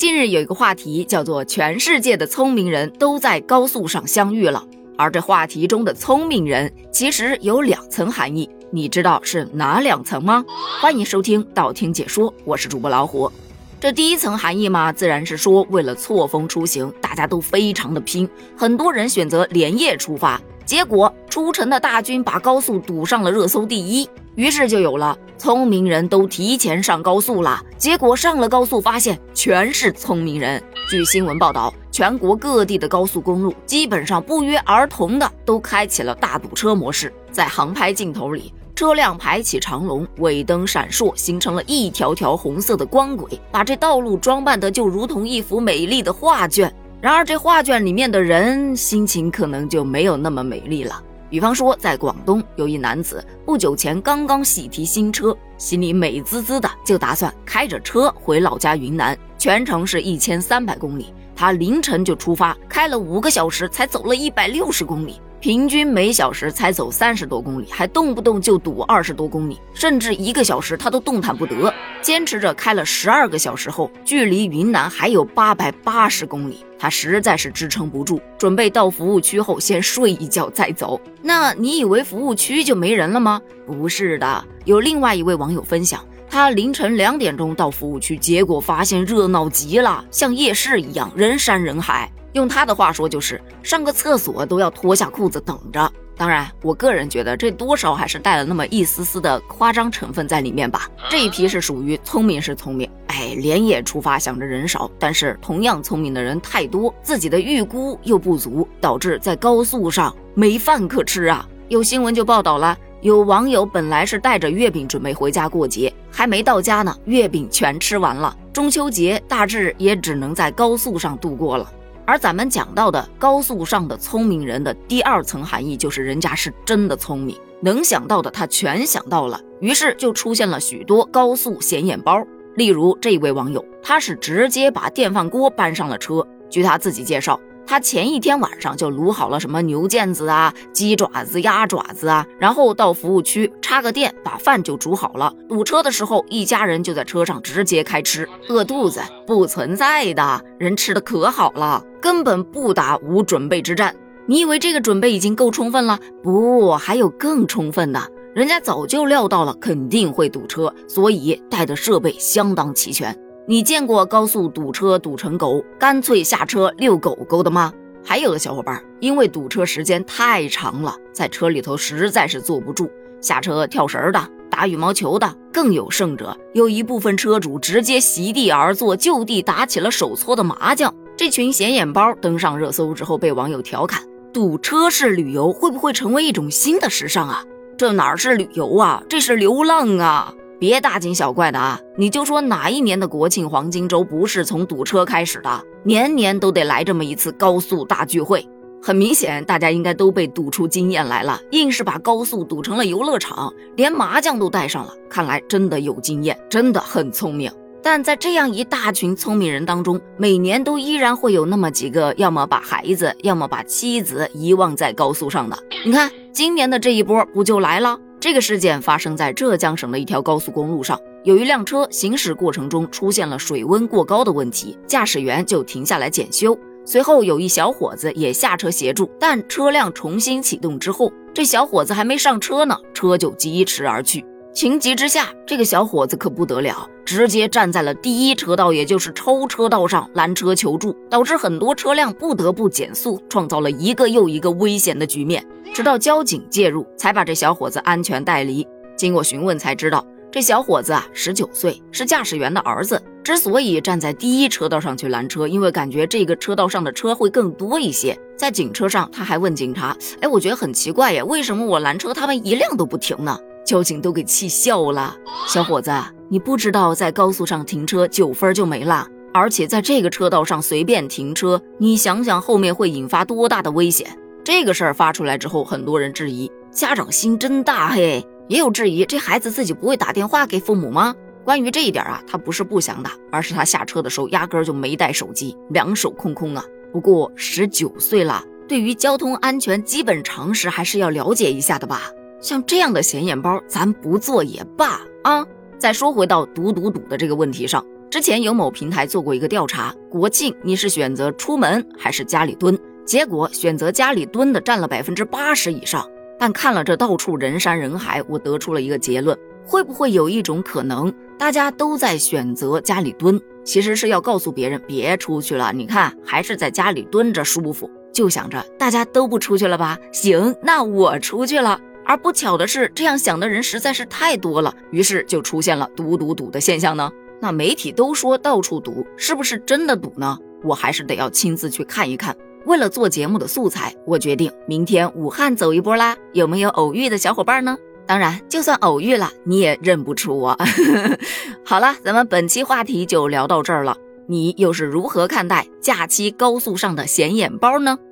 近日有一个话题叫做“全世界的聪明人都在高速上相遇了”，而这话题中的聪明人其实有两层含义，你知道是哪两层吗？欢迎收听道听解说，我是主播老虎。这第一层含义嘛，自然是说为了错峰出行，大家都非常的拼，很多人选择连夜出发，结果出城的大军把高速堵上了热搜第一。于是就有了聪明人都提前上高速了，结果上了高速发现全是聪明人。据新闻报道，全国各地的高速公路基本上不约而同的都开启了大堵车模式，在航拍镜头里，车辆排起长龙，尾灯闪烁，形成了一条条红色的光轨，把这道路装扮的就如同一幅美丽的画卷。然而这画卷里面的人心情可能就没有那么美丽了。比方说，在广东有一男子不久前刚刚喜提新车，心里美滋滋的，就打算开着车回老家云南，全程是一千三百公里。他凌晨就出发，开了五个小时才走了一百六十公里。平均每小时才走三十多公里，还动不动就堵二十多公里，甚至一个小时他都动弹不得。坚持着开了十二个小时后，距离云南还有八百八十公里，他实在是支撑不住，准备到服务区后先睡一觉再走。那你以为服务区就没人了吗？不是的，有另外一位网友分享，他凌晨两点钟到服务区，结果发现热闹极了，像夜市一样，人山人海。用他的话说，就是上个厕所都要脱下裤子等着。当然，我个人觉得这多少还是带了那么一丝丝的夸张成分在里面吧。这一批是属于聪明是聪明，哎，连夜出发想着人少，但是同样聪明的人太多，自己的预估又不足，导致在高速上没饭可吃啊。有新闻就报道了，有网友本来是带着月饼准备回家过节，还没到家呢，月饼全吃完了，中秋节大致也只能在高速上度过了。而咱们讲到的高速上的聪明人的第二层含义，就是人家是真的聪明，能想到的他全想到了，于是就出现了许多高速显眼包。例如这位网友，他是直接把电饭锅搬上了车。据他自己介绍。他前一天晚上就卤好了什么牛腱子啊、鸡爪子、鸭爪子啊，然后到服务区插个电，把饭就煮好了。堵车的时候，一家人就在车上直接开吃。饿肚子不存在的，人吃的可好了，根本不打无准备之战。你以为这个准备已经够充分了？不，还有更充分的。人家早就料到了肯定会堵车，所以带的设备相当齐全。你见过高速堵车堵成狗，干脆下车遛狗狗的吗？还有的小伙伴因为堵车时间太长了，在车里头实在是坐不住，下车跳绳的、打羽毛球的，更有甚者，有一部分车主直接席地而坐，就地打起了手搓的麻将。这群显眼包登上热搜之后，被网友调侃：堵车式旅游会不会成为一种新的时尚啊？这哪是旅游啊，这是流浪啊！别大惊小怪的啊！你就说哪一年的国庆黄金周不是从堵车开始的？年年都得来这么一次高速大聚会。很明显，大家应该都被堵出经验来了，硬是把高速堵成了游乐场，连麻将都带上了。看来真的有经验，真的很聪明。但在这样一大群聪明人当中，每年都依然会有那么几个，要么把孩子，要么把妻子遗忘在高速上的。你看，今年的这一波不就来了？这个事件发生在浙江省的一条高速公路上，有一辆车行驶过程中出现了水温过高的问题，驾驶员就停下来检修。随后有一小伙子也下车协助，但车辆重新启动之后，这小伙子还没上车呢，车就疾驰而去。情急之下，这个小伙子可不得了，直接站在了第一车道，也就是超车道上拦车求助，导致很多车辆不得不减速，创造了一个又一个危险的局面。直到交警介入，才把这小伙子安全带离。经过询问才知道，这小伙子啊，十九岁，是驾驶员的儿子。之所以站在第一车道上去拦车，因为感觉这个车道上的车会更多一些。在警车上，他还问警察：“哎，我觉得很奇怪呀，为什么我拦车，他们一辆都不停呢？”交警都给气笑了。小伙子，你不知道在高速上停车九分就没了，而且在这个车道上随便停车，你想想后面会引发多大的危险？这个事儿发出来之后，很多人质疑家长心真大嘿，也有质疑这孩子自己不会打电话给父母吗？关于这一点啊，他不是不想打，而是他下车的时候压根儿就没带手机，两手空空啊。不过十九岁了，对于交通安全基本常识还是要了解一下的吧。像这样的显眼包，咱不做也罢啊。再说回到堵堵堵的这个问题上，之前有某平台做过一个调查，国庆你是选择出门还是家里蹲？结果选择家里蹲的占了百分之八十以上。但看了这到处人山人海，我得出了一个结论：会不会有一种可能，大家都在选择家里蹲，其实是要告诉别人别出去了？你看，还是在家里蹲着舒服。就想着大家都不出去了吧？行，那我出去了。而不巧的是，这样想的人实在是太多了，于是就出现了堵堵堵的现象呢。那媒体都说到处堵，是不是真的堵呢？我还是得要亲自去看一看。为了做节目的素材，我决定明天武汉走一波啦。有没有偶遇的小伙伴呢？当然，就算偶遇了，你也认不出我。好了，咱们本期话题就聊到这儿了。你又是如何看待假期高速上的显眼包呢？